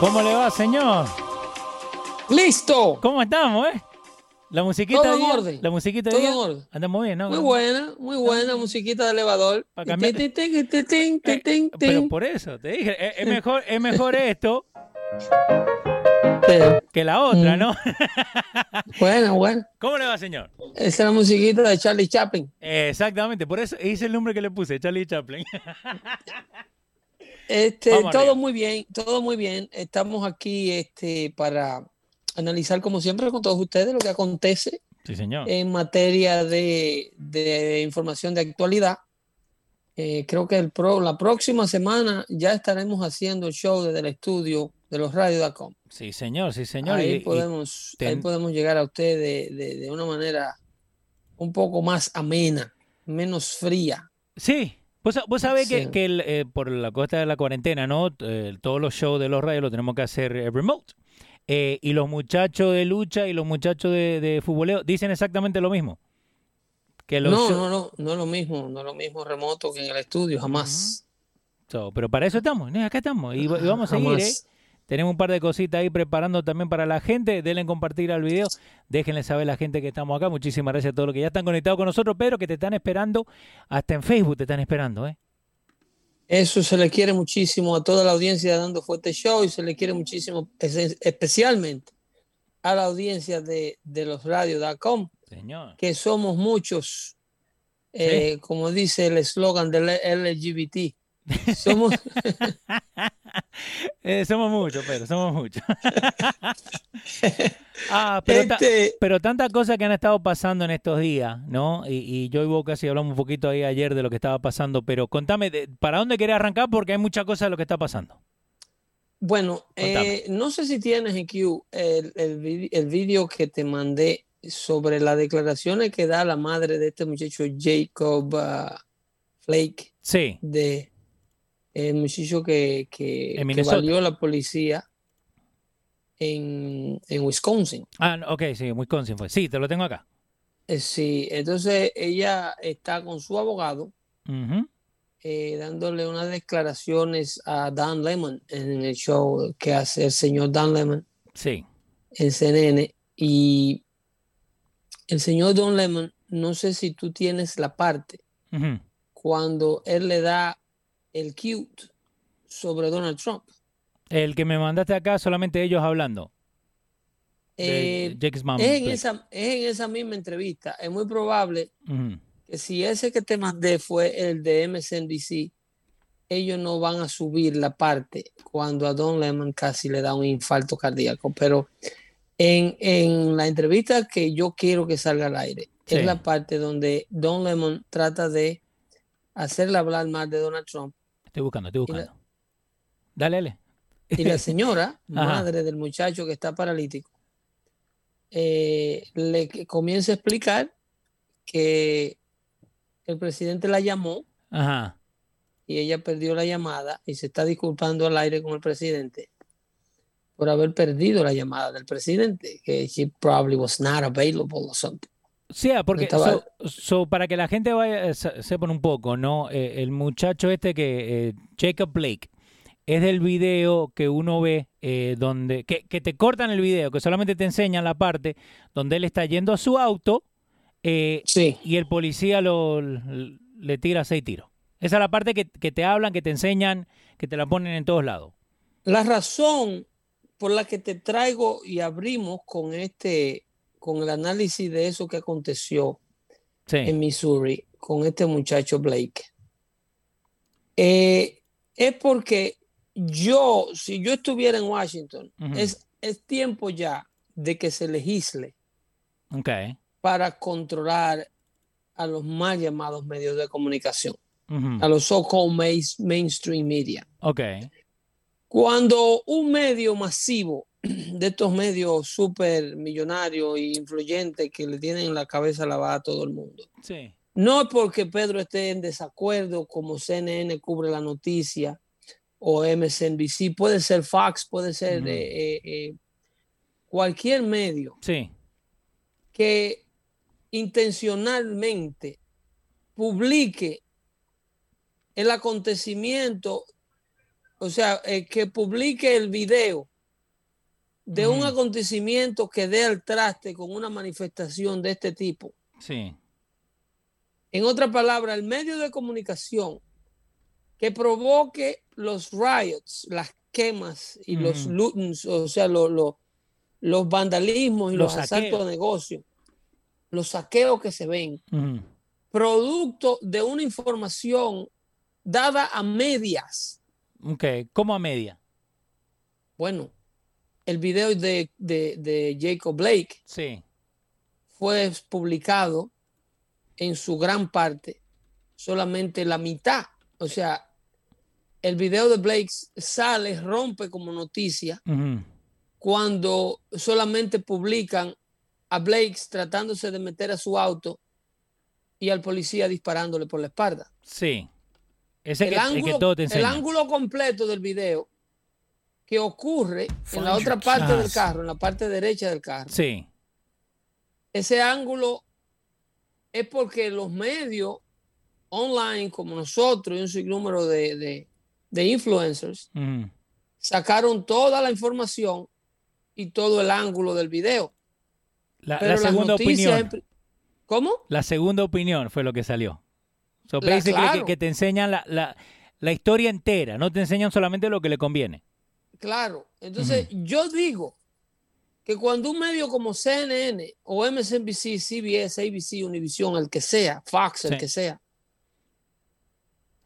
¿Cómo le va, señor? ¡Listo! ¿Cómo estamos, eh? La musiquita Todo en orden. La musiquita de Todo en orden. Andamos bien, ¿no? Muy buena, muy buena musiquita de elevador. Eh, pero por eso, te dije, es, es mejor, es mejor esto Eh, que la otra, Mm. ¿no? Buena, buena. ¿Cómo le va, señor? Esa es la musiquita de Charlie Chaplin. Exactamente, por eso hice el nombre que le puse, Charlie Chaplin. Este, Vamos todo arriba. muy bien, todo muy bien. Estamos aquí este, para analizar, como siempre, con todos ustedes lo que acontece Sí, señor. en materia de, de información de actualidad. Eh, creo que el pro, la próxima semana ya estaremos haciendo el show desde el estudio de los radios.com. Sí, señor, sí, señor. Ahí, y- y- podemos, ahí ten- podemos llegar a usted de, de- de una manera un poco más amena, menos fría. sí, vos, vos sabés que, Sí. que el, eh, por la costa de la cuarentena, ¿no? Eh, todos los shows de los radios los tenemos que hacer eh, remote. Eh, y los muchachos de lucha y los muchachos de, de futboleo dicen exactamente lo mismo. Que los No, no, no, no es lo mismo, no es lo mismo remoto que en el estudio, jamás. So, pero para eso estamos, ¿no? acá estamos. Y, y vamos a seguir, ¿eh? Tenemos un par de cositas ahí preparando también para la gente. Denle compartir al video. Déjenle saber a la gente que estamos acá. Muchísimas gracias a todos los que ya están conectados con nosotros, pero que te están esperando. Hasta en Facebook te están esperando, ¿eh? Eso se le quiere muchísimo a toda la audiencia de Dando Fuerte Show y se le quiere muchísimo, es- especialmente a la audiencia de, de los radios.com, Señor. que somos muchos, eh, como dice el eslogan del LGBT. Somos, Eh, somos muchos, pero somos muchos. ah, pero, ta- este, pero tantas cosas que han estado pasando en estos días, ¿no? Y, y yo y vos casi hablamos un poquito ahí ayer de lo que estaba pasando, pero contame, de- ¿para dónde querés arrancar? Porque hay muchas cosas de lo que está pasando. Bueno, eh, no sé si tienes en Q el, el vídeo que te mandé sobre las declaraciones que da la madre de este muchacho Jacob ah, Flake, Sí, de el muchacho que, que, valió la policía en, en Wisconsin. Ah, ok, sí, Wisconsin fue. Sí, te lo tengo acá. Eh, sí, entonces ella está con su abogado eh, dándole unas declaraciones a Dan Lemon en el show que hace el señor Dan Lemon. Sí, en CNN y el señor Don Lemon, no sé si tú tienes la parte cuando él le da el cute sobre Donald Trump. El que me mandaste acá, solamente ellos hablando. Eh, Jake's Mom. es, en esa, es en esa misma entrevista. Es muy probable que si ese que te mandé fue el de MSNBC, ellos no van a subir la parte cuando a Don Lemon casi le da un infarto cardíaco. Pero en, en la entrevista que yo quiero que salga al aire, Sí. es la parte donde Don Lemon trata de hacerle hablar mal de Donald Trump. Estoy buscando, estoy la- buscando. Dale, dale. Y la señora, madre del muchacho que está paralítico, eh, le comienza a explicar que el presidente la llamó Ajá. y ella perdió la llamada y se está disculpando al aire con el presidente por haber perdido la llamada del presidente, que she probably was not available or something. Sí, ah, porque Estaba- so- so, para que la gente vaya eh, se- sepan un poco, ¿no? Eh, el muchacho este que eh, Jacob Blake es del video que uno ve eh, donde que, que te cortan el video, que solamente te enseñan la parte donde él está yendo a su auto Sí, y el policía lo, le tira seis tiros. Esa es la parte que, que te hablan, que te enseñan, que te la ponen en todos lados. la razón por la que te traigo y abrimos con este, con el análisis de eso que aconteció Sí. en Missouri con este muchacho Blake. Eh, es porque yo, si yo estuviera en Washington, es, es tiempo ya de que se legisle Ok. para controlar a los mal llamados medios de comunicación, a los so-called main- mainstream media. Ok. Cuando un medio masivo de estos medios súper millonarios e influyentes que le tienen la cabeza lavada a todo el mundo, Sí. no es porque Pedro esté en desacuerdo como CNN cubre la noticia o MSNBC, puede ser Fox, puede ser eh, eh, eh, cualquier medio Sí. que intencionalmente publique el acontecimiento, o sea, eh, que publique el video de un acontecimiento que dé al traste con una manifestación de este tipo. Sí. En otras palabras, el medio de comunicación que provoque los riots, las quemas y los lootings, o sea, lo- lo- los vandalismos y Los los, asaltos a negocios, los saqueos que se ven, producto de una información dada a medias. Ok. ¿Cómo a media? Bueno, el video de, de- de Jacob Blake Sí. fue publicado en su gran parte, solamente la mitad. O sea, el video de Blake sale, rompe como noticia cuando solamente publican a Blake tratándose de meter a su auto y al policía disparándole por la espalda. Sí. Ese El que, el que ángulo, todo te el enseña. ángulo completo del video que ocurre en la otra parte del carro, en la parte derecha del carro. Sí. ese ángulo es porque los medios online como nosotros y un sinnúmero de, de, de influencers Ujú. sacaron toda la información y todo el ángulo del video. La, Pero la segunda noticias opinión. ¿Cómo? La segunda opinión fue lo que salió. So, La- claro. que, que te enseñan la, la, la historia entera, no te enseñan solamente lo que le conviene. Claro. Entonces, yo digo que cuando un medio como CNN o MSNBC, CBS, ABC, Univision, el que sea, Fox, el Sí. que sea,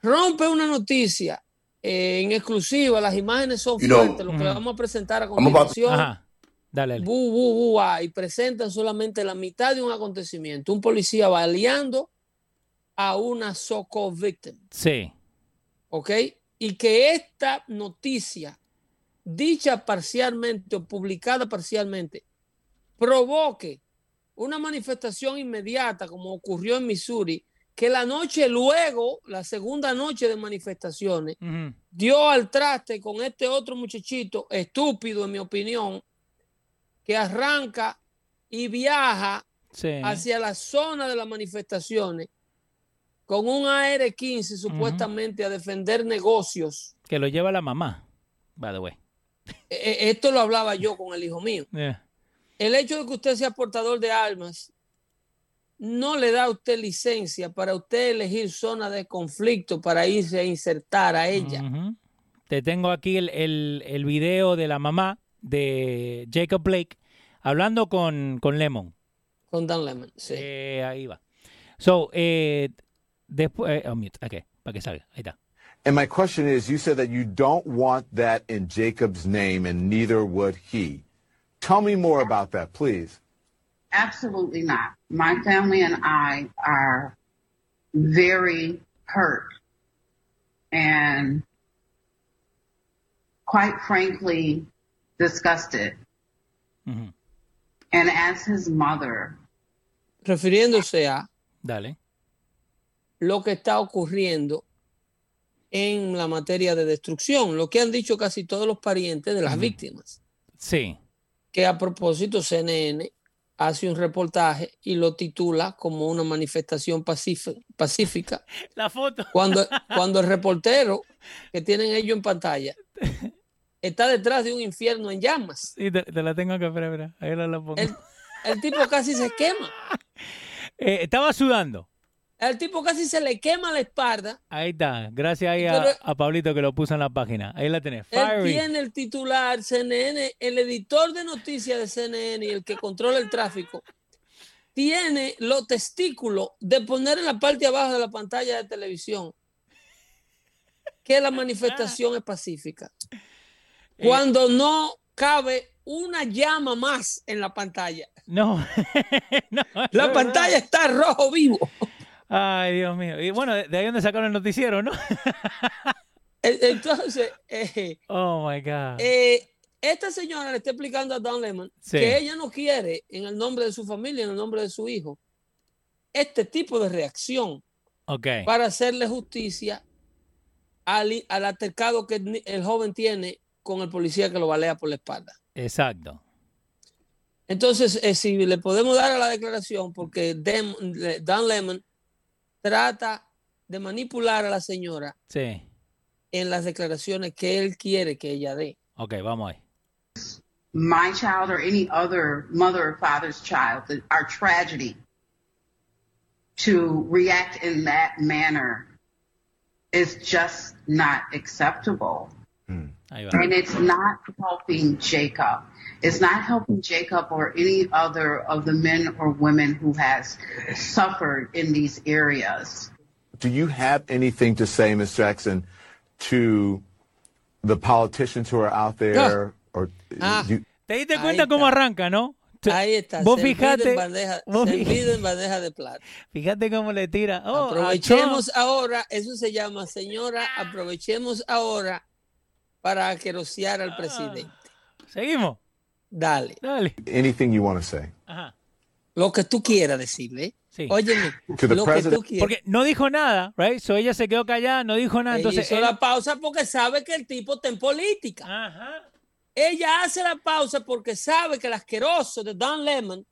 rompe una noticia eh, en exclusiva, las imágenes son You know- fuertes, lo que Ujú. vamos a presentar a continuación, Ajá. Dale, dale. bu, bu, bu, ah, y presentan solamente la mitad de un acontecimiento. Un policía baleando a una so-called victim. Sí. ¿ok? Y que esta noticia, dicha parcialmente o publicada parcialmente, provoque una manifestación inmediata, como ocurrió en Missouri, que la noche luego, la segunda noche de manifestaciones, dio al traste con este otro muchachito, estúpido en mi opinión, que arranca y viaja Sí. hacia la zona de las manifestaciones con un AR-15 supuestamente a defender negocios. Que lo lleva la mamá, by the way. E- e- Esto lo hablaba yo con el hijo mío. Yeah. El hecho de que usted sea portador de armas no le da a usted licencia para usted elegir zona de conflicto para irse a insertar a ella. Te tengo aquí el, el, el video de la mamá de Jacob Blake hablando con, con Lemon. Con Dan Lemon. sí. Eh, ahí va. So, eh, después, eh, oh, mute, ok, para que salga, ahí está. And my question is, you said that you don't want that in Jacob's name, and neither would he. Tell me more about that, please. Absolutely not. My family and I are very hurt and quite frankly disgusted. Ujú. And as his mother, refiriéndose a Dale. lo que está ocurriendo en la materia de destrucción, lo que han dicho casi todos los parientes de las víctimas, Sí. que a propósito CNN hace un reportaje y lo titula como una manifestación pacífica, La foto. cuando, cuando el reportero que tienen ellos en pantalla está detrás de un infierno en llamas. Sí, te, te la tengo que espera. Ahí la, la pongo. El, el tipo casi se quema. Eh, estaba sudando. El tipo casi se le quema la espalda. Ahí está. Gracias ahí a, a Pablito que lo puso en la página. Ahí la tenés. Él tiene el titular CNN, el editor de noticias de CNN y el que controla el tráfico, tiene los testículos de poner en la parte de abajo de la pantalla de televisión que la manifestación es pacífica. Eh, Cuando no cabe una llama más en la pantalla. No. La verdad. pantalla está rojo vivo. Ay, Dios mío. Y bueno, de, ahí donde sacaron el noticiero, ¿no? E- Entonces, eh, Oh my God. Eh, esta señora le está explicando a Don Lemon Sí. que ella no quiere, en el nombre de su familia, en el nombre de su hijo, este tipo de reacción para hacerle justicia al, al altercado que el, joven tiene con el policía que lo balea por la espalda. Exacto. Entonces, eh, si le podemos dar a la declaración, porque le- Don Lemon trata de manipular a la señora Sí. en las declaraciones que él quiere que ella dé. Ok, vamos ahí. my child or any other mother or father's child, our tragedy, to react in that manner is just not acceptable. Hmm. Ahí va. And it's not helping Jacob. It's not helping Jacob or any other of the men or women who has suffered in these areas. Do you have anything to say, Ms. Jackson, to the politicians who are out there? Or Ah. you, ¿Te diste cuenta cómo arranca, no? Ahí está. Vos fijate, en bandeja, vos fi- servido en bandeja de plata. fíjate cómo le tira. Oh, a aprovechemos ahora, eso se llama, señora, aprovechemos ahora para que rociar al presidente. Seguimos. Dale, Dale. anything you want to say? Ajá. lo que tú quieras decirle. ¿eh? Sí. Óyeme, To the lo que tú quieras. Porque no dijo nada, right? So ella se quedó callada, no dijo nada. Ella Entonces, hizo él- la pausa porque sabe que el tipo está en política. Ajá. Ella hace la pausa porque sabe que el asqueroso de Don Lemon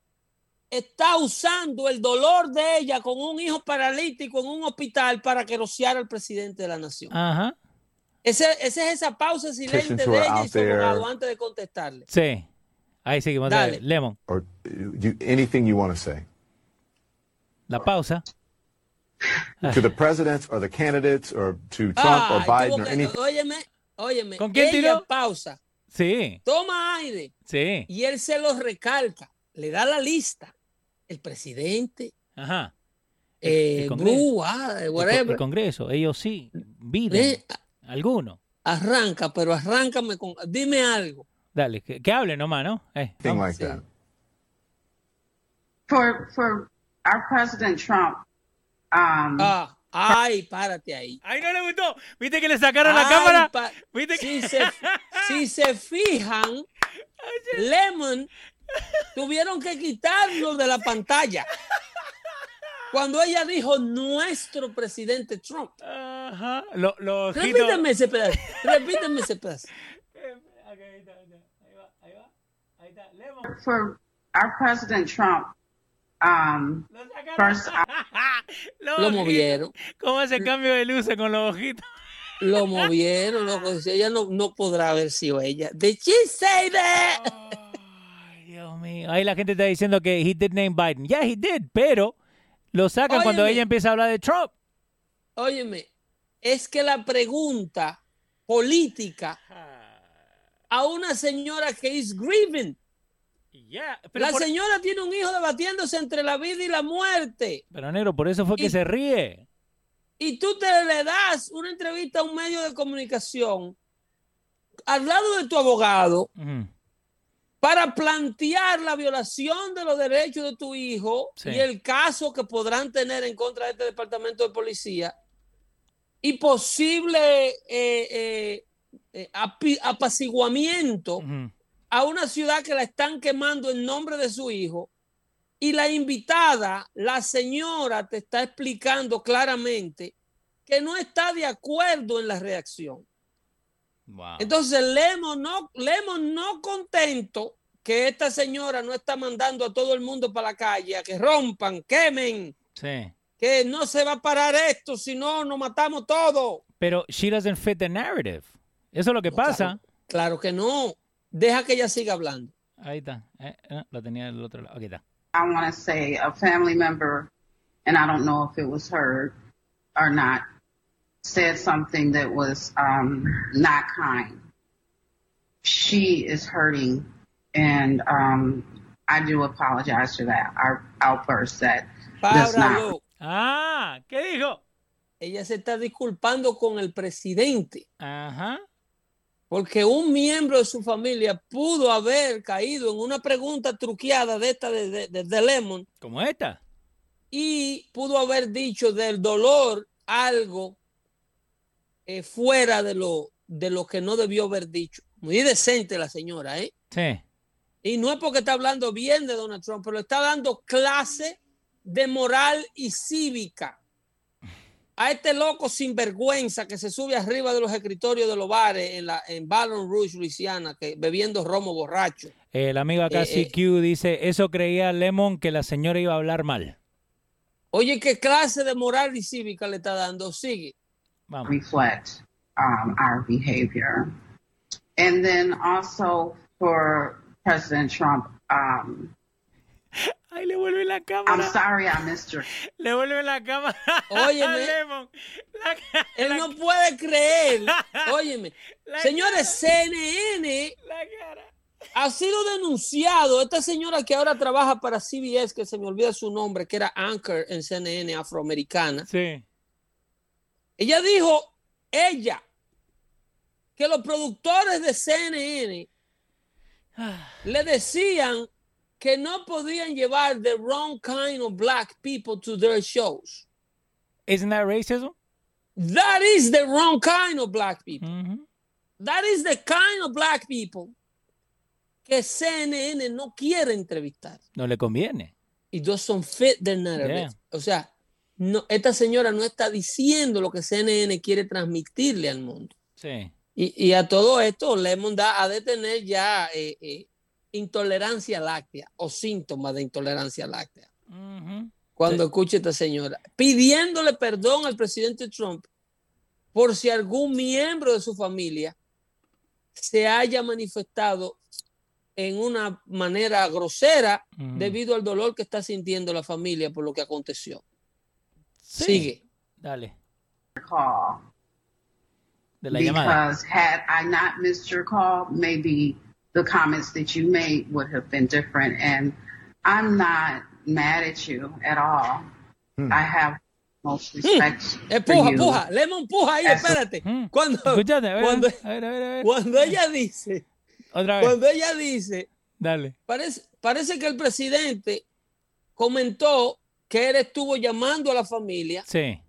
está usando el dolor de ella con un hijo paralítico en un hospital para que rociara al presidente de la nación. Ajá. Ese, esa es esa pausa silente de ella y su abogado antes de contestarle. Sí. Ahí seguimos. Dale. Dale. Lemon. Or you, anything you want to say? La pausa. To the presidents or the candidates or to Trump or Ay, Biden or anything? óyeme, óyeme. ¿Con quién ella tiró? pausa, Sí. toma aire Sí. y él se lo recalca. Le da la lista. El presidente, Ajá. eh, el Congreso. Blue, ah, whatever. el Congreso, ellos sí. Biden. Eh, Algunos. arranca, pero arráncame con. Dime algo. Dale, que, que hable nomás, ¿no? Eh, Thing like Sí. that. For for our President Trump, um, Ah, ay, párate ahí. Ay, no le gustó. ¿Viste que le sacaron la cámara? ¿Viste si, se, si se fijan, Lemon tuvieron que quitarlo de la pantalla. Cuando ella dijo nuestro presidente Trump. Ajá. Lo-. Repíteme ese pedazo. Repíteme ese pedazo. Ok, ahí está, ahí está. Ahí va, ahí va. Ahí está. Lemon. For our President Trump, um, Lo sacaron. First, Lo movieron. ¿Cómo hace cambio de luces con los ojitos? Lo movieron, loco. Ella no, no podrá haber sido ella. Did she say that? Ay, Dios mío. Ahí la gente está diciendo que he did name Biden. Yeah, he did, pero lo sacan cuando ella empieza a hablar de Trump. Óyeme, es que la pregunta política a una señora que es grieving. Yeah, pero, La por- señora tiene un hijo debatiéndose entre la vida y la muerte. pero negro, por eso fue que se ríe. Y tú te le das una entrevista a un medio de comunicación al lado de tu abogado para plantear la violación de los derechos de tu hijo Sí. y el caso que podrán tener en contra de este departamento de policía. y posible eh, eh, eh, apaciguamiento a una ciudad que la están quemando en nombre de su hijo y la invitada, la señora, te está explicando claramente que no está de acuerdo en la reacción. Wow. Entonces, Lemon no, no contento que esta señora no está mandando a todo el mundo para la calle a que rompan, quemen, sí. que no se va a parar esto, si no, nos matamos todos. Pero she doesn't fit the narrative. Eso es lo que No, pasa. Claro, claro que no. Deja que ella siga hablando. Ahí está. Eh, eh, lo tenía del otro lado. Aquí está. I want to say a family member, and I don't know if it was heard or not, said something that was um, not kind. She is hurting, and um, I do apologize for that. Our outburst that does not. Ah, ¿qué dijo? Ella se está disculpando con el presidente Ajá. Porque un miembro de su familia pudo haber caído en una pregunta truqueada de esta de, de- de- de Lemon Como esta. y pudo haber dicho del dolor algo eh, fuera de lo, de lo que no debió haber dicho. Muy decente la señora, ¿eh? Sí. Y no es porque está hablando bien de Donald Trump, pero está dando clase de moral y cívica a este loco sinvergüenza que se sube arriba de los escritorios de los bares en, la, en Baton Rouge, Luisiana, que, bebiendo romo borracho. El amigo acá, Eh, eh. CQ, dice, eso creía Lemon que la señora iba a hablar mal. Oye, ¿qué clase de moral y cívica le está dando? Sigue. Vamos. reflect um, our behavior. And then also for President Trump, um, Ay, le vuelve la I'm cámara. sorry I missed Le vuelve la cámara. Óyeme. Lemon. La ca- Él la- no puede creer. Óyeme. Señores, CNN la cara. ha sido denunciado. Esta señora que ahora trabaja para CBS, que se me olvida su nombre, que era anchor en CNN afroamericana. Sí. Ella dijo, ella, que los productores de CNN le decían que no podían llevar the wrong kind of black people to their shows. Isn't that racism? That is the wrong kind of black people. Ujú. That is the kind of black people que CNN no quiere entrevistar. No le conviene. It doesn't fit their narrative. Yeah. O sea, no, esta señora no está diciendo lo que CNN quiere transmitirle al mundo. Sí. Y, y a todo esto, Lemon da, ha de tener ya eh, eh, intolerancia láctea o síntomas de intolerancia láctea. Cuando escuche a esta señora pidiéndole perdón al presidente Trump por si algún miembro de su familia se haya manifestado en una manera grosera debido al dolor que está sintiendo la familia por lo que aconteció. Sí. Sigue. Dale. call De la llamada. because had I not missed your call, maybe the comments that you made would have been different. And I'm not mad at you at all. I have most respect for Empuja, you. empuja, Lemon, empuja ahí, espérate. Mm. Cuando, Escúchate, a ver, cuando, a ver, a ver, a ver. cuando ella dice, Otra vez. cuando ella dice, Dale. parece, parece que el presidente comentó que él estuvo llamando a la familia Sí.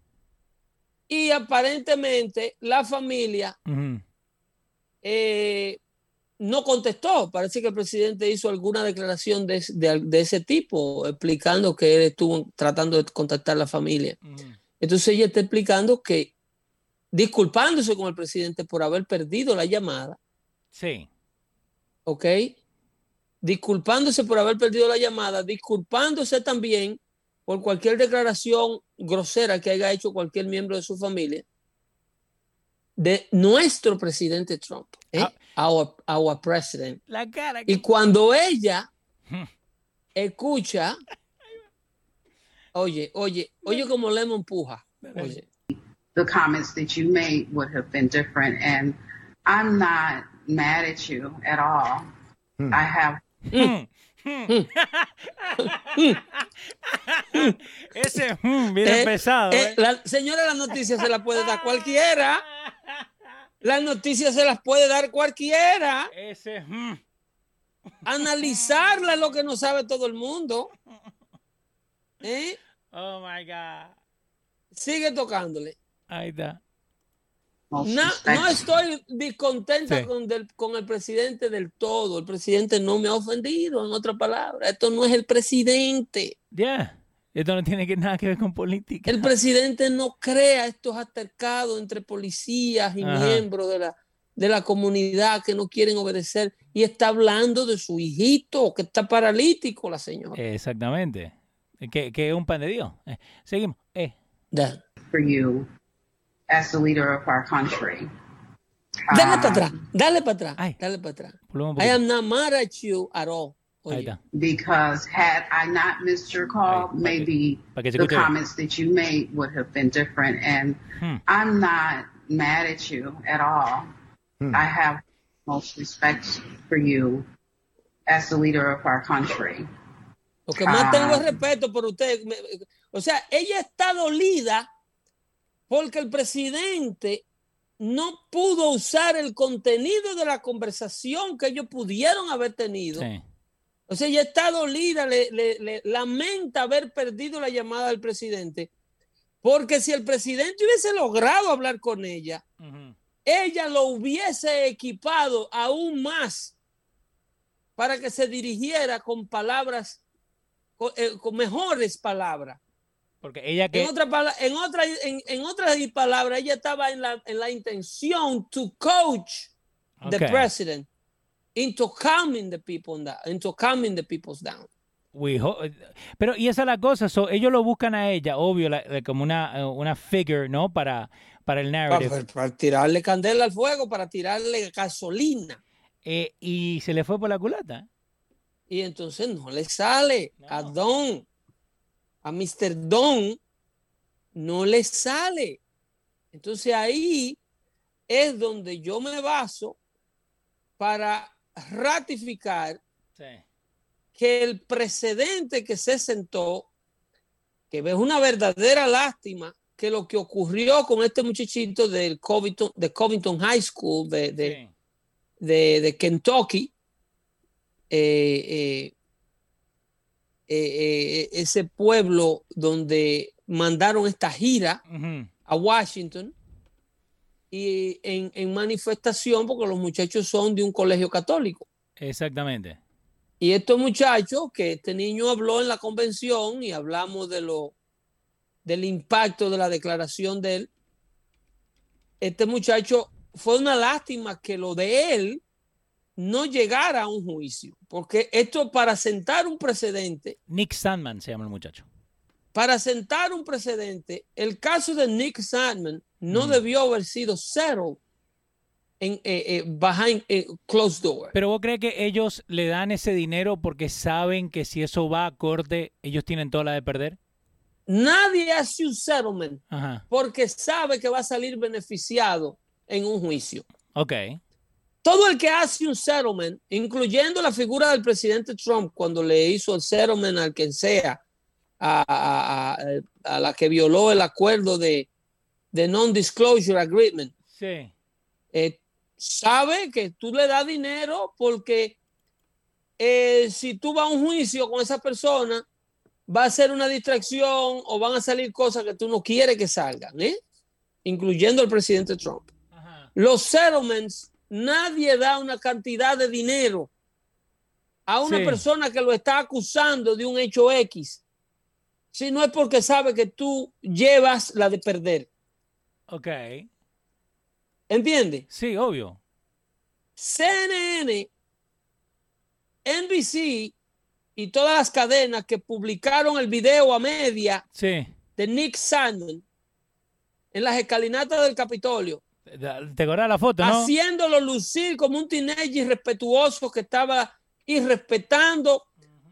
y aparentemente la familia eh, no contestó. Parece que el presidente hizo alguna declaración de, ese- de- de ese tipo, explicando que él estuvo tratando de contactar a la familia. Entonces ella está explicando que, disculpándose con el presidente por haber perdido la llamada, Sí. ¿ok? Disculpándose por haber perdido la llamada, disculpándose también por cualquier declaración grosera que haya hecho cualquier miembro de su familia, de nuestro presidente Trump, ¿eh? Our, our president. La cara. Y cuando ella Hmm. escucha, oye, oye, oye como Lemon empuja. Oye, the comments that you made would have been different. And I'm not mad at you at all. I have Mm. Mm. Ese mm, viene Eh, pesado. eh, ¿eh? la, señora, las noticias se las puede dar cualquiera. Las noticias se las puede dar cualquiera. Ese. mm. Analizarla es lo que no sabe todo el mundo. ¿Eh? Oh my God. Sigue tocándole. Ahí está. No, no estoy discontenta Sí. con, del- con el presidente del todo. El presidente no me ha ofendido, en otra palabra. Esto no es el presidente. Ya. Esto no tiene que, nada que ver con política. El presidente no crea estos altercados entre policías y Ajá. miembros de la, de la comunidad que no quieren obedecer. Y está hablando de su hijito que está paralítico, la señora. Exactamente. Que, que es un pan de Dios. Eh, seguimos. Eh, Da- for you as the leader of our country. Dale Um, para atrás, dale para atrás, Ay. dale para atrás. I am not mad at you at all. Ahí está. because had I not missed your call, okay. maybe que the comments that you made would have been different. And Hmm. I'm not mad at you at all. I have most respect for you as the leader of our country. Lo que más Ah. tengo es respeto por usted. O sea, ella está dolida porque el presidente no pudo usar el contenido de la conversación que ellos pudieron haber tenido. Sí. O sea, ella está dolida, le, le- le lamenta haber perdido la llamada del presidente, porque si el presidente hubiese logrado hablar con ella, ella lo hubiese equipado aún más para que se dirigiera con palabras, con, eh, con mejores palabras. Porque ella que... En otra pala- en otra, en, en otras palabras, ella estaba en la, en la intención to coach the president into calming the people down, into calming the people down. Pero y esa es la cosa, so, ellos lo buscan a ella, obvio, la- la- como una, eh, una figure, ¿no? Para, para el narrative. para tirarle candela al fuego, para tirarle gasolina. Eh, y se le fue por la culata. Y entonces no le sale a. Don, a Mr. Don, no le sale. Entonces ahí es donde yo me baso para ratificar Sí. que el precedente que se sentó, que es una verdadera lástima que lo que ocurrió con este muchachito del Covington, de Covington High School de, de, de, de Kentucky, eh, eh, eh, ese pueblo donde mandaron esta gira a Washington y en, en manifestación porque los muchachos son de un colegio católico. Exactamente. Y estos muchachos, que este niño habló en la convención y hablamos de lo, del impacto de la declaración de él, este muchacho fue una lástima que lo de él no llegara a un juicio, porque esto para sentar un precedente, Nick Sandman se llama el muchacho. Para sentar un precedente, el caso de Nick Sandman no Mm. debió haber sido cero en eh, eh, behind eh, closed door. Pero vos crees que ellos le dan ese dinero porque saben que si eso va a corte, ellos tienen toda la de perder. Nadie hace un settlement Ajá. porque sabe que va a salir beneficiado en un juicio. Ok. Todo el que hace un settlement, incluyendo la figura del presidente Trump cuando le hizo el settlement al quien sea, a, a- a- a la que violó el acuerdo de, de non-disclosure agreement, Sí. eh, sabe que tú le das dinero porque eh, si tú vas a un juicio con esa persona, va a ser una distracción o van a salir cosas que tú no quieres que salgan, ¿eh? incluyendo el presidente Trump. Ajá. Los settlements, nadie da una cantidad de dinero a una Sí. persona que lo está acusando de un hecho X, si no es porque sabe que tú llevas la de perder. Ok. ¿Entiendes? Sí, obvio. CNN, NBC y todas las cadenas que publicaron el video a media Sí. de Nick Sandman en las escalinatas del Capitolio, ¿Te acuerdas la foto, no? haciéndolo lucir como un teenager irrespetuoso que estaba irrespetando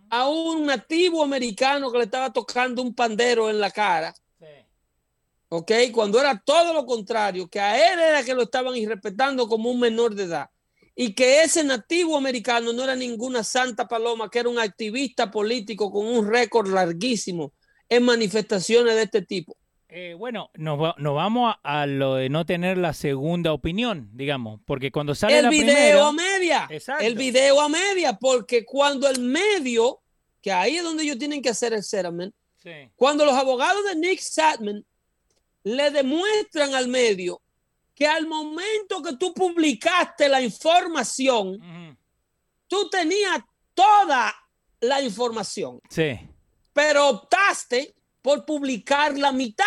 a un nativo americano que le estaba tocando un pandero en la cara. Sí. ¿ok? Cuando era todo lo contrario, que a él era que lo estaban irrespetando como un menor de edad. Y que ese nativo americano no era ninguna santa paloma, que era un activista político con un récord larguísimo en manifestaciones de este tipo. Eh, bueno, nos, va- nos vamos a, a lo de no tener la segunda opinión, digamos, porque cuando sale el la video primera... a media. Exacto. El video a media, porque cuando el medio, que ahí es donde ellos tienen que hacer el settlement, Sí. cuando los abogados de Nick Satman le demuestran al medio que al momento que tú publicaste la información, tú tenías toda la información, Sí. pero optaste por publicar la mitad.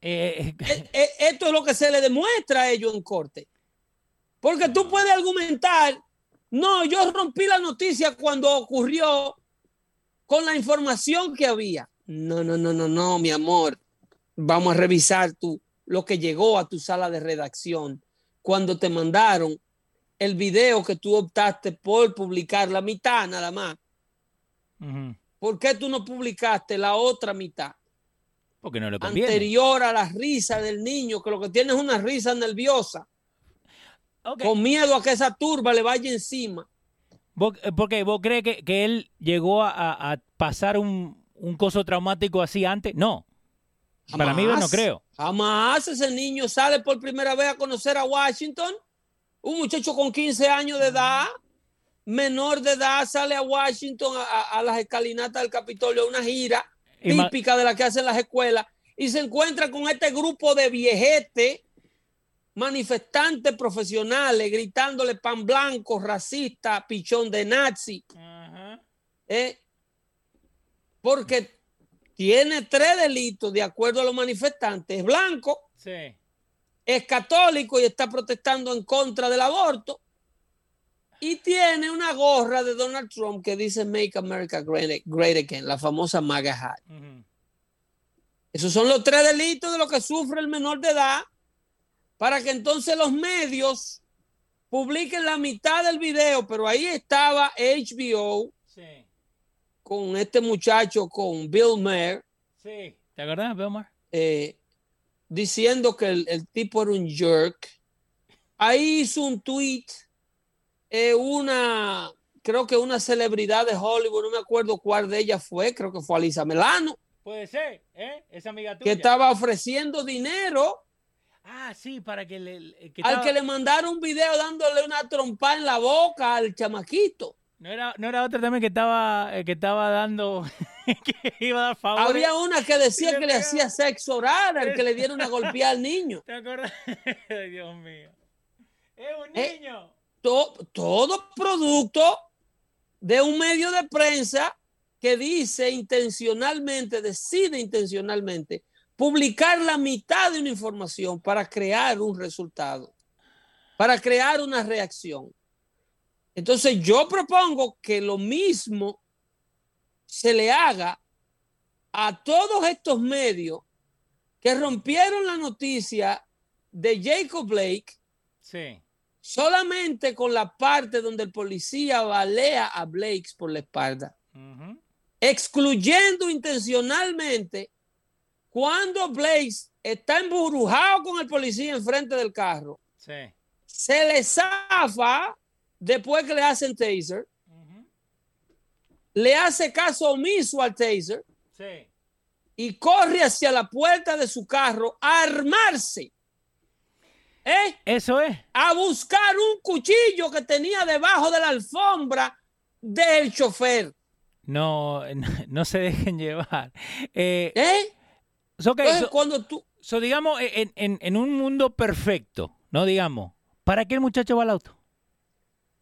Eh, E- e- Esto es lo que se le demuestra a ellos en corte. Porque tú puedes argumentar, no, yo rompí la noticia cuando ocurrió con la información que había. No, no, no, no, no, mi amor. Vamos a revisar tu, lo que llegó a tu sala de redacción cuando te mandaron el video que tú optaste por publicar la mitad nada más. ujú. ¿Por qué tú no publicaste la otra mitad? Porque no le conviene. anterior a la risa del niño, que lo que tiene es una risa nerviosa, con miedo a que esa turba le vaya encima. ¿Vos, eh, ¿Por qué? ¿Vos crees que, que él llegó a, pasar un, un coso traumático así antes? No. Para mí, yo no creo. Jamás ese niño sale por primera vez a conocer a Washington. Un muchacho con 15 años de edad, menor de edad, sale a Washington a, las escalinatas del Capitolio, a una gira típica de la que hacen las escuelas, y se encuentra con este grupo de viejetes, manifestantes profesionales, gritándole pan blanco, racista, pichón de nazi. ¿eh? Porque tiene tres delitos de acuerdo a los manifestantes. Es blanco, Sí. es católico y está protestando en contra del aborto. Y tiene una gorra de Donald Trump que dice Make America Great, Great Again, la famosa MAGA hat. Esos son los tres delitos de lo que sufre el menor de edad para que entonces los medios publiquen la mitad del video, pero ahí estaba HBO Sí. con este muchacho, con Bill Maher, Sí. ¿Te acordás, Belmar? eh, diciendo que el, el tipo era un jerk. Ahí hizo un tweet, eh, una, creo que una celebridad de Hollywood, no me acuerdo cuál de ellas fue, creo que fue Alisa Melano, Puede ser, ¿eh? Esa amiga que estaba ofreciendo dinero Ah, sí, para que le... que al estaba- que le mandaron un video dándole una trompa en la boca al chamaquito. No era, no era otra también que estaba, eh, que estaba dando... que iba a dar favores. Había una que decía que le hacía sexo oral al que le diera una golpeada al niño. ¿Te acuerdas? Ay, Dios mío. Es un Eh, niño. To- todo producto de un medio de prensa que dice intencionalmente, decide intencionalmente publicar la mitad de una información para crear un resultado, para crear una reacción. Entonces yo propongo que lo mismo se le haga a todos estos medios que rompieron la noticia de Jacob Blake Sí. Solamente con la parte donde el policía balea a Blakes por la espalda, excluyendo intencionalmente cuando Blakes está embrujado con el policía enfrente del carro, Sí. se le zafa después que le hacen taser, le hace caso omiso al taser Sí. y corre hacia la puerta de su carro a armarse. ¿Eh? Eso es. a buscar un cuchillo que tenía debajo de la alfombra del chofer. No, no, no se dejen llevar. Eh, ¿Eh? so, ok, Entonces, so- cuando tú, so, digamos, en, en- en un mundo perfecto, no digamos, ¿para qué el muchacho va al auto?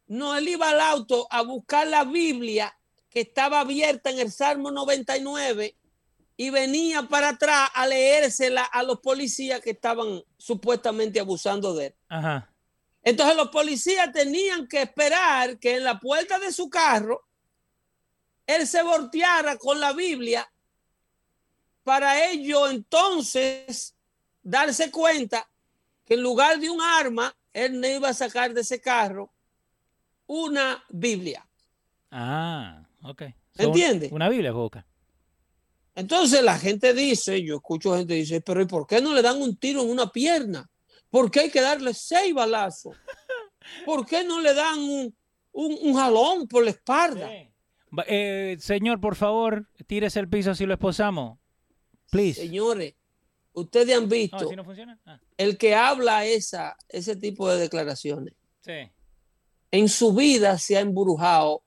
no, él iba al auto a buscar la Biblia que estaba abierta en el Salmo 99 y venía para atrás a leérsela a los policías que estaban supuestamente abusando de él. Ajá. Entonces los policías tenían que esperar que en la puerta de su carro él se volteara con la Biblia para ello entonces darse cuenta que en lugar de un arma, él no iba a sacar de ese carro una Biblia. Ah, ok. ¿Entiende? un- Una Biblia, Boca. Entonces la gente dice, yo escucho gente dice, pero ¿y por qué no le dan un tiro en una pierna? ¿Por qué hay que darle seis balazos? ¿Por qué no le dan un, un- un jalón por la espalda? Eh, señor, por favor, tírese el piso si lo esposamos. Please. Señores, ustedes han visto si no funciona. Ah, el que habla esa, ese tipo de declaraciones. sí. En su vida se ha embrujado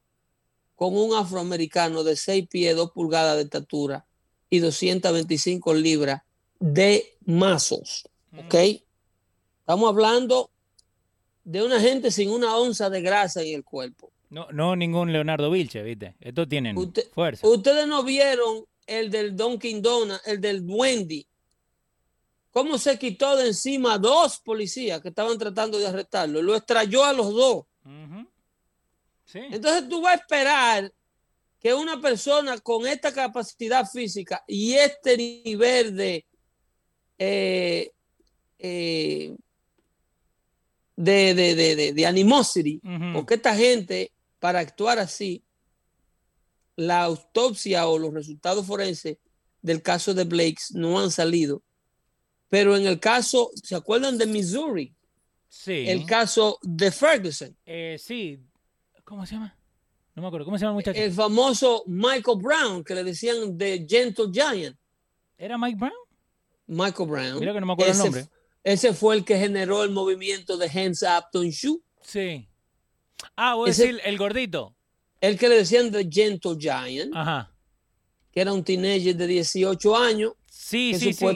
con un afroamericano de 6 pies, 2 pulgadas de estatura y 225 libras de mazos. ¿Ok? Estamos hablando de una gente sin una onza de grasa en el cuerpo. No, no ningún Leonardo Vilche, ¿viste? Estos tienen Usted- fuerza. Ustedes no vieron el del Dunkin' Donuts, el del Wendy. ¿Cómo se quitó de encima a dos policías que estaban tratando de arrestarlo? Lo extrayó a los dos. Sí. Entonces tú vas a esperar que una persona con esta capacidad física y este nivel de, eh, eh, de, de, de, de- de animosity, porque esta gente, para actuar así, la autopsia o los resultados forenses del caso de Blakes no han salido. Pero en el caso, ¿se acuerdan de Missouri? Sí. El caso de Ferguson. Eh, sí. ¿Cómo se llama? No me acuerdo. ¿Cómo se llama el muchacho? el famoso Michael Brown, que le decían The Gentle Giant. ¿Era Mike Brown? Michael Brown. Mira que no me acuerdo el nombre. ese fue el que generó el movimiento de Hands Up Don't Shoot. Sí. Ah, voy a Ese- decir el gordito. El que le decían The Gentle Giant, Ajá. que era un teenager de 18 años, Sí, que, sí, sí.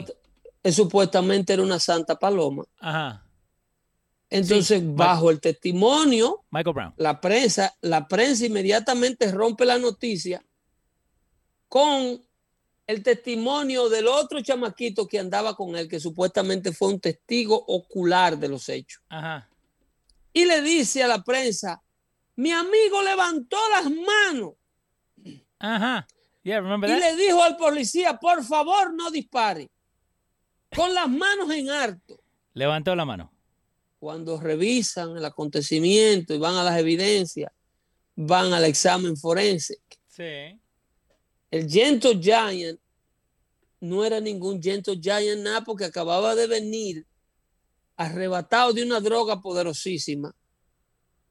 que supuestamente era una santa paloma. Ajá. Entonces, Sí, bajo el testimonio, Michael Brown. la prensa, la prensa inmediatamente rompe la noticia con el testimonio del otro chamaquito que andaba con él, que supuestamente fue un testigo ocular de los hechos. Ajá. Y le dice a la prensa, mi amigo levantó las manos Ajá. Yeah, remember y that? le dijo al policía, por favor no dispare, con las manos en alto. Levantó la mano. Cuando revisan el acontecimiento y van a las evidencias, van al examen forense, Sí. El Gentle Giant no era ningún Gentle Giant nada porque acababa de venir arrebatado de una droga poderosísima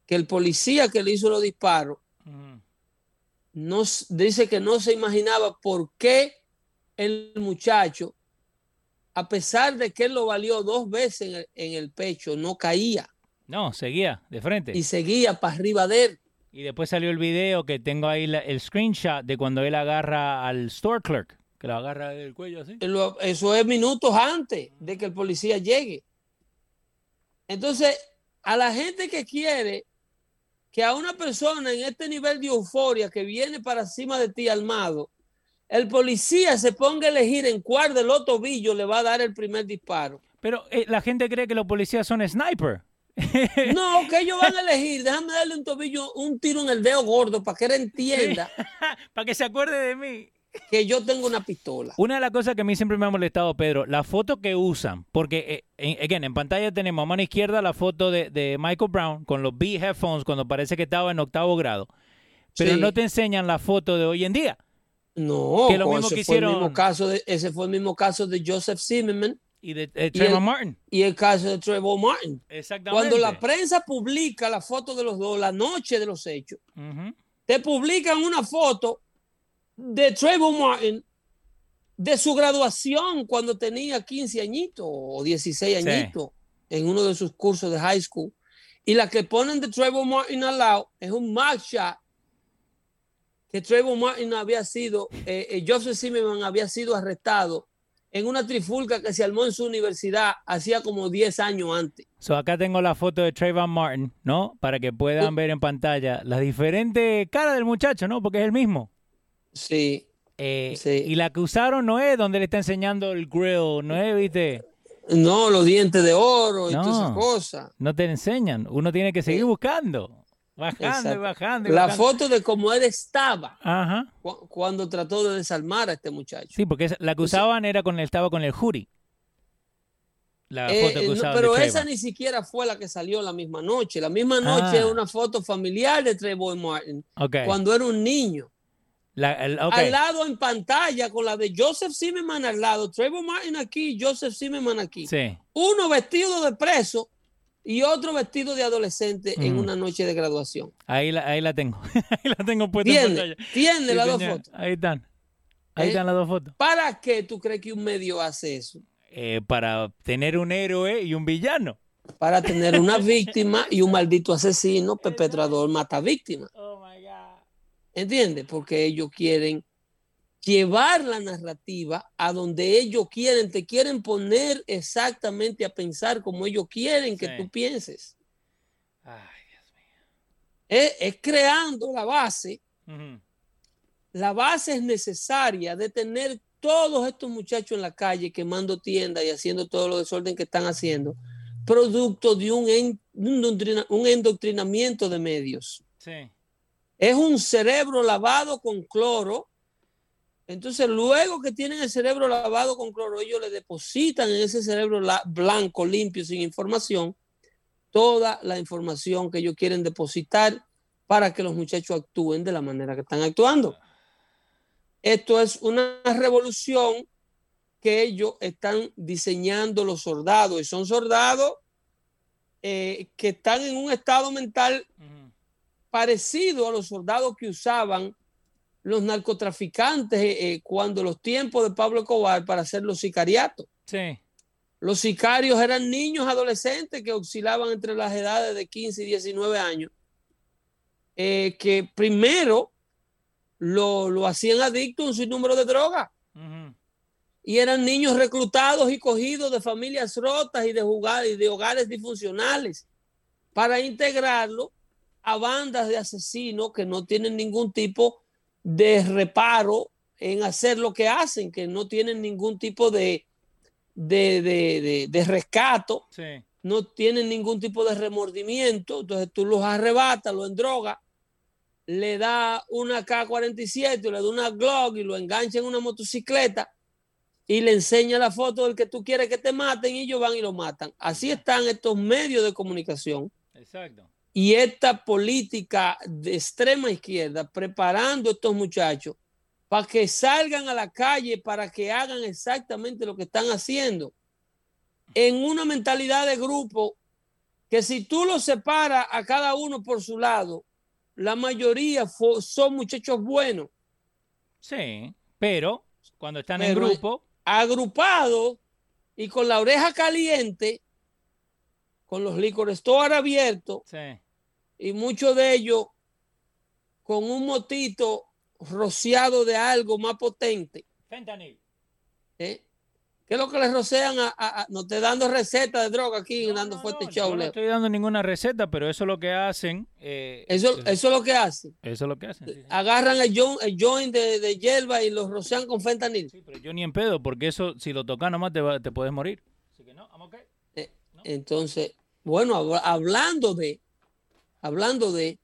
que el policía que le hizo los disparos no, s- dice que no se imaginaba por qué el muchacho, a pesar de que él lo valió dos veces en el, en el pecho, no caía No, seguía de frente. y seguía para arriba de él. Y después salió el video que tengo ahí la- el screenshot de cuando él agarra al store clerk, que lo agarra del cuello así. Lo- Eso es minutos antes de que el policía llegue. Entonces, a la gente que quiere que a una persona en este nivel de euforia que viene para encima de ti armado, el policía se ponga a elegir en cuál de los tobillos le va a dar el primer disparo. Pero eh, la gente cree que los policías son sniper. No, que ellos van a elegir, déjame darle un tobillo, un tiro en el dedo gordo para que él entienda Para que se acuerde de mí. que yo tengo una pistola. Una de las cosas que a mí siempre me ha molestado, Pedro, la foto que usan, porque, eh, en, again, en pantalla tenemos a mano izquierda la foto de, de Michael Brown con los B headphones cuando parece que estaba en octavo grado, pero Sí. no te enseñan la foto de hoy en día. No, que lo mismo ese que fue el hicieron- mismo caso de, ese fue el mismo caso de Joseph Zimmerman Y de Y Trayvon el- Martin. y el caso de Trevor Martin. Exactamente. Cuando la prensa publica la foto de los dos la noche de los hechos, Ujú. te publican una foto de Trevor Martin de su graduación cuando tenía 15 añitos o 16 Sí. añitos en uno de sus cursos de high school. Y la que ponen de Trevor Martin al lado es un mugshot que Trevor Martin había sido, eh, eh, Joseph Zimmerman había sido arrestado en una trifulca que se armó en su universidad hacía como 10 años antes. So, acá tengo la foto de Trayvon Martin, ¿no? Para que puedan ver en pantalla las diferentes caras del muchacho, ¿no? Porque es el mismo. Sí, Eh, Sí. Y la que usaron no es donde le está enseñando el grill, no es, ¿viste? no, los dientes de oro y No. todas esas cosas. No te enseñan. Uno tiene que seguir Sí. buscando. Bajando y bajando y La bajando. foto de cómo él estaba Ajá. cu- cuando trató de desarmar a este muchacho. Sí, porque la que usaban era con estaba con el hoodie. La Eh, foto que eh, no, pero esa ni siquiera fue la que salió la misma noche. La misma noche Ah. es una foto familiar de Trevor Martin Ok. cuando era un niño. La- el- ok. Al lado en pantalla con la de Joseph Zimmerman al lado. Trevor Martin aquí, Joseph Zimmerman aquí. Sí. Uno vestido de preso y otro vestido de adolescente en Mm. una noche de graduación. Ahí la, ahí la tengo. ahí la tengo puesta en Tiene, pantalla. tiene Sí, las dos fotos. Ahí están. Ahí Eh, están las dos fotos. ¿Para qué tú crees que un medio hace eso? Eh, para tener un héroe y un villano. Para tener una víctima y un maldito asesino, perpetrador, mata víctima. Oh my God. ¿Entiendes? Porque ellos quieren llevar la narrativa a donde ellos quieren, te quieren poner exactamente a pensar como ellos quieren que Sí. tú pienses. Ay, Dios Es, es creando la base. mío. La base es necesaria de tener todos estos muchachos en la calle quemando tiendas y haciendo todo lo desorden que están haciendo, producto de un, en- un endoctrinamiento de medios. Sí. Es un cerebro lavado con cloro. Entonces, luego que tienen el cerebro lavado con cloro, ellos le depositan en ese cerebro la- blanco, limpio, sin información, toda la información que ellos quieren depositar para que los muchachos actúen de la manera que están actuando. Esto es una revolución que ellos están diseñando los soldados y son soldados eh, que están en un estado mental parecido a los soldados que usaban los narcotraficantes eh, eh, cuando los tiempos de Pablo Escobar para hacer los sicariatos. Sí. Los sicarios eran niños adolescentes que oscilaban entre las edades de 15 y 19 años, eh, que primero lo, lo hacían adicto a un sinnúmero de drogas y eran niños reclutados y cogidos de familias rotas y de, jugar, y de hogares disfuncionales para integrarlo a bandas de asesinos que no tienen ningún tipo de reparo en hacer lo que hacen, que no tienen ningún tipo de, de, de, de- de rescato, Sí. no tienen ningún tipo de remordimiento, entonces tú los arrebatas, los endrogas, le da una K-47, le da una Glock y lo engancha en una motocicleta y le enseña la foto del que tú quieres que te maten y ellos van y lo matan. Así están estos medios de comunicación Exacto. Y esta política de extrema izquierda preparando a estos muchachos para que salgan a la calle, para que hagan exactamente lo que están haciendo, en una mentalidad de grupo que si tú los separas a cada uno por su lado, la mayoría son muchachos buenos, Sí. Pero cuando están en grupo, agrupados y con la oreja caliente, con los licores store abiertos, sí. Y muchos de ellos con un motito rociado de algo más potente. Fentanil. ¿eh? ¿Qué es lo que les rocean? A, a- a- no te dando recetas de droga aquí, No, dando no, fuerte no, show. yo no estoy dando ninguna receta, pero eso es lo que hacen. eh, Eso, eh, eso es lo que hacen. eso es lo que hacen. sí, sí. Agarran el, joint, el joint de, de hierba y lo rocean con fentanil. Sí, pero yo ni en pedo, porque eso, si lo tocas nomás, te, va- te puedes morir. Así que no, I'm okay. Eh, Entonces, bueno, hab- hablando de, hablando de,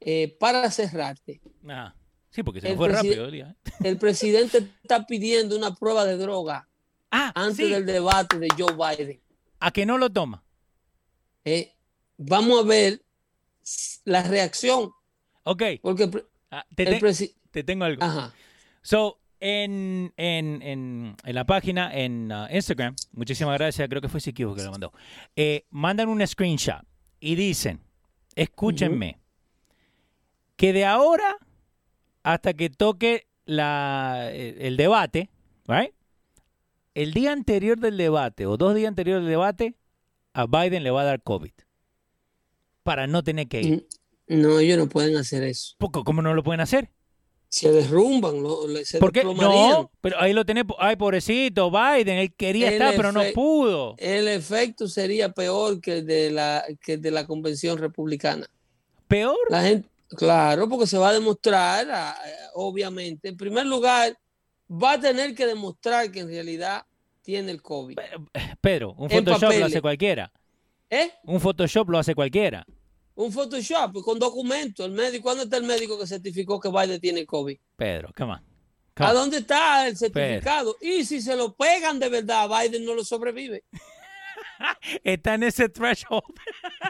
eh, para cerrarte, Ajá. Sí, porque se El fue rápido el día. ¿eh? el presidente está pidiendo una prueba de droga Ah, antes sí, del debate de Joe Biden. a que no lo toma. Eh, vamos a ver la reacción, Ok, porque el, ah, te, el te- presi- te tengo algo. Ajá. So, en, en, en, en la página, en uh, Instagram, muchísimas gracias, creo que fue Sikivo que lo mandó, eh, mandan un screenshot y dicen, escúchenme, que de ahora hasta que toque la, el, el debate, right? el día anterior del debate o dos días anteriores del debate, a Biden le va a dar COVID para no tener que ir. No, ellos no pueden hacer eso. Poco, ¿Cómo no lo pueden hacer? Se derrumban, lo- se ¿Por qué? desplomarían. No, pero ahí lo tenés. Ay, pobrecito, Biden, él quería El estar, pero no pudo. El efecto sería peor que el de la, que el de la convención republicana. Peor. La gente, claro, porque se va a demostrar, obviamente. En primer lugar, va a tener que demostrar que en realidad tiene el COVID. Pedro, un Photoshop lo hace cualquiera. ¿Eh? Un Photoshop lo hace cualquiera. Un Photoshop con documentos. El médico, ¿cuándo está el médico que certificó que Biden tiene COVID? Pedro, come on. ¿A dónde está el certificado? Y si se lo pegan de verdad, Biden no lo sobrevive. Está en ese threshold.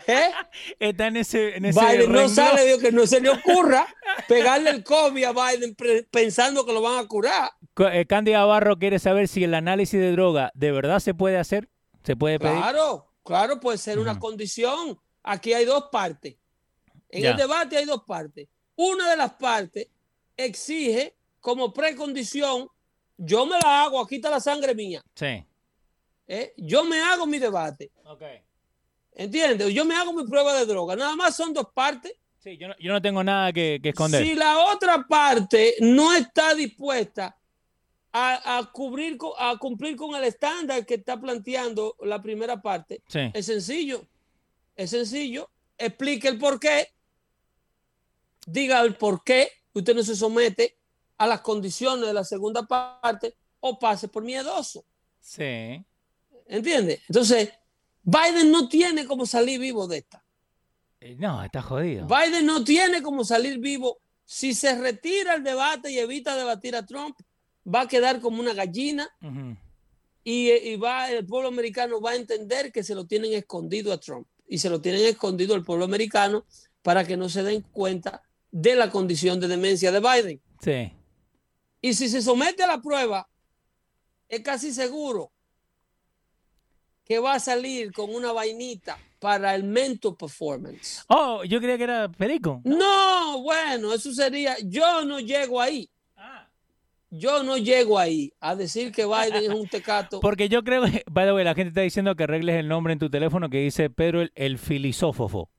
¿Eh? Está en ese, en ese Biden no sale de que no se le ocurra pegarle el COVID a Biden pensando que lo van a curar. Eh, Candy Navarro quiere saber si el análisis de droga de verdad se puede hacer. ¿Se puede pedir? Claro, claro, puede ser una condición. Aquí hay dos partes. En el debate hay dos partes. Una de las partes exige como precondición, yo me la hago, aquí está la sangre mía. Sí. ¿eh? Yo me hago mi debate. Ok. ¿Entiendes? Yo me hago mi prueba de droga. Nada más son dos partes. Sí, yo no, yo no tengo nada que, que esconder. Si la otra parte no está dispuesta a, a cubrir, a cumplir con el estándar que está planteando la primera parte, Sí. es sencillo. Es sencillo. Explique el por qué. Diga el por qué usted no se somete a las condiciones de la segunda parte o pase por miedoso. Sí. ¿Entiende? Entonces, Biden no tiene como salir vivo de esta. Eh, No, está jodido. Biden no tiene como salir vivo. Si se retira el debate y evita debatir a Trump, va a quedar como una gallina y, y va, el pueblo americano va a entender que se lo tienen escondido a Trump y se lo tienen escondido al pueblo americano para que no se den cuenta de la condición de demencia de Biden. Sí. Y si se somete a la prueba, es casi seguro que va a salir con una vainita para el mental performance. Oh, yo creía que era Perico. No, bueno, eso sería, yo no llego ahí. Yo no llego ahí a decir que Biden es un tecato. Porque yo creo que, by the way, la gente está diciendo que arregles el nombre en tu teléfono que dice Pedro el, el filosófofo.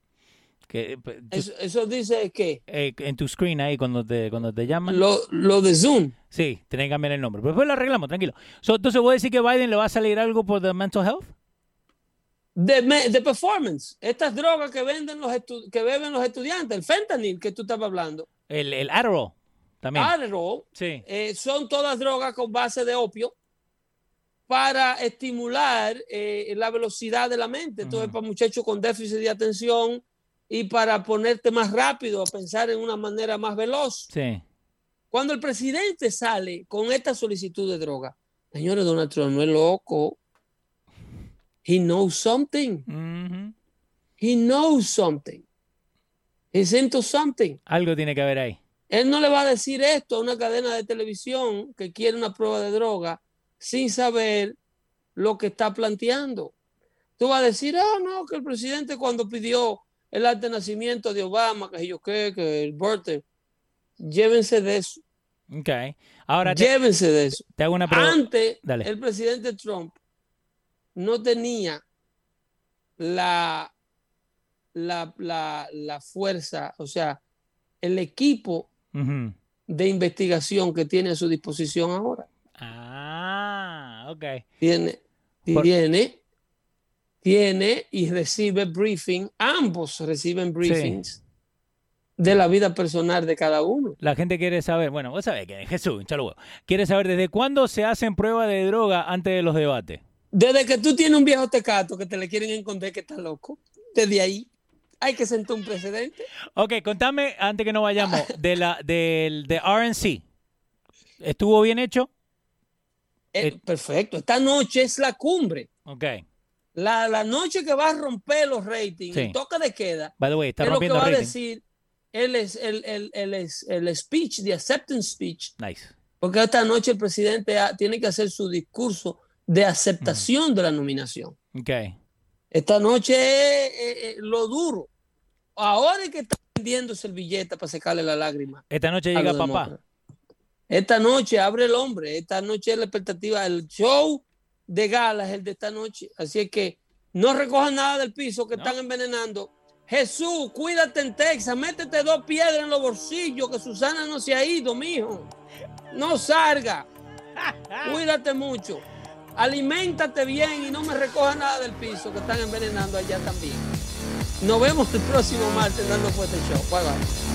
Que, eh, Eso, eso dice que eh, en tu screen ahí cuando te, cuando te llaman. lo, lo de Zoom. Sí, tenés que cambiar el nombre. Pero después lo arreglamos, tranquilo. So, entonces, ¿voy a decir que Biden le va a salir algo por the mental health? De, de performance. Estas drogas que venden los que beben los estudiantes, el fentanyl que tú estabas hablando, El, el Adderall también. Adderall, sí. eh, son todas drogas con base de opio para estimular eh, la velocidad de la mente. Entonces, para muchachos con déficit de atención y para ponerte más rápido a pensar en una manera más veloz. Sí. Cuando el presidente sale con esta solicitud de droga, señores, Donald Trump no es loco. He knows something. He knows something. He's into something. Algo tiene que haber ahí. Él no le va a decir esto a una cadena de televisión que quiere una prueba de droga sin saber lo que está planteando. Tú vas a decir, ah, no, que el presidente cuando pidió el acta de nacimiento de Obama, que yo qué, que el birthday, llévense de eso. Ok. Ahora te, Llévense de eso. te hago una pregunta. Antes, Dale. el presidente Trump no tenía la, la, la, la fuerza, o sea, el equipo De investigación que tiene a su disposición ahora. Ah, ok. Tiene, Por- tiene, tiene y recibe briefing, ambos reciben briefings de la vida personal de cada uno. La gente quiere saber, bueno, vos sabés que Jesús, huevos. quiere saber desde cuándo se hacen pruebas de droga antes de los debates. Desde que tú tienes un viejo tecato que te le quieren esconder que está loco, desde ahí hay que sentar un precedente. Ok, contame, antes que no vayamos, de la, del de RNC. ¿Estuvo bien hecho? Eh, Eh, perfecto, esta noche es la cumbre. Ok. La, la noche que va a romper los ratings, Sí. el toque de queda, By the way, está es lo que rompiendo va a decir el, el, el, el, speech, the acceptance speech, Nice. porque esta noche el presidente tiene que hacer su discurso de aceptación de la nominación. Ok. Esta noche es, es- es lo duro. Ahora es que está vendiendo servilleta para secarle la lágrima. Esta noche llega papá. Esta noche abre el hombre. Esta noche es la expectativa. El show de gala es el de esta noche. Así es que no recojan nada del piso que No. están envenenando. Jesús, cuídate en Texas. Métete dos piedras en los bolsillos. Que Susana no se ha ido, mijo. No salga. Cuídate mucho. Aliméntate bien y no me recoja nada del piso que están envenenando allá también. Nos vemos el próximo martes dando fuerte show. Bye bye.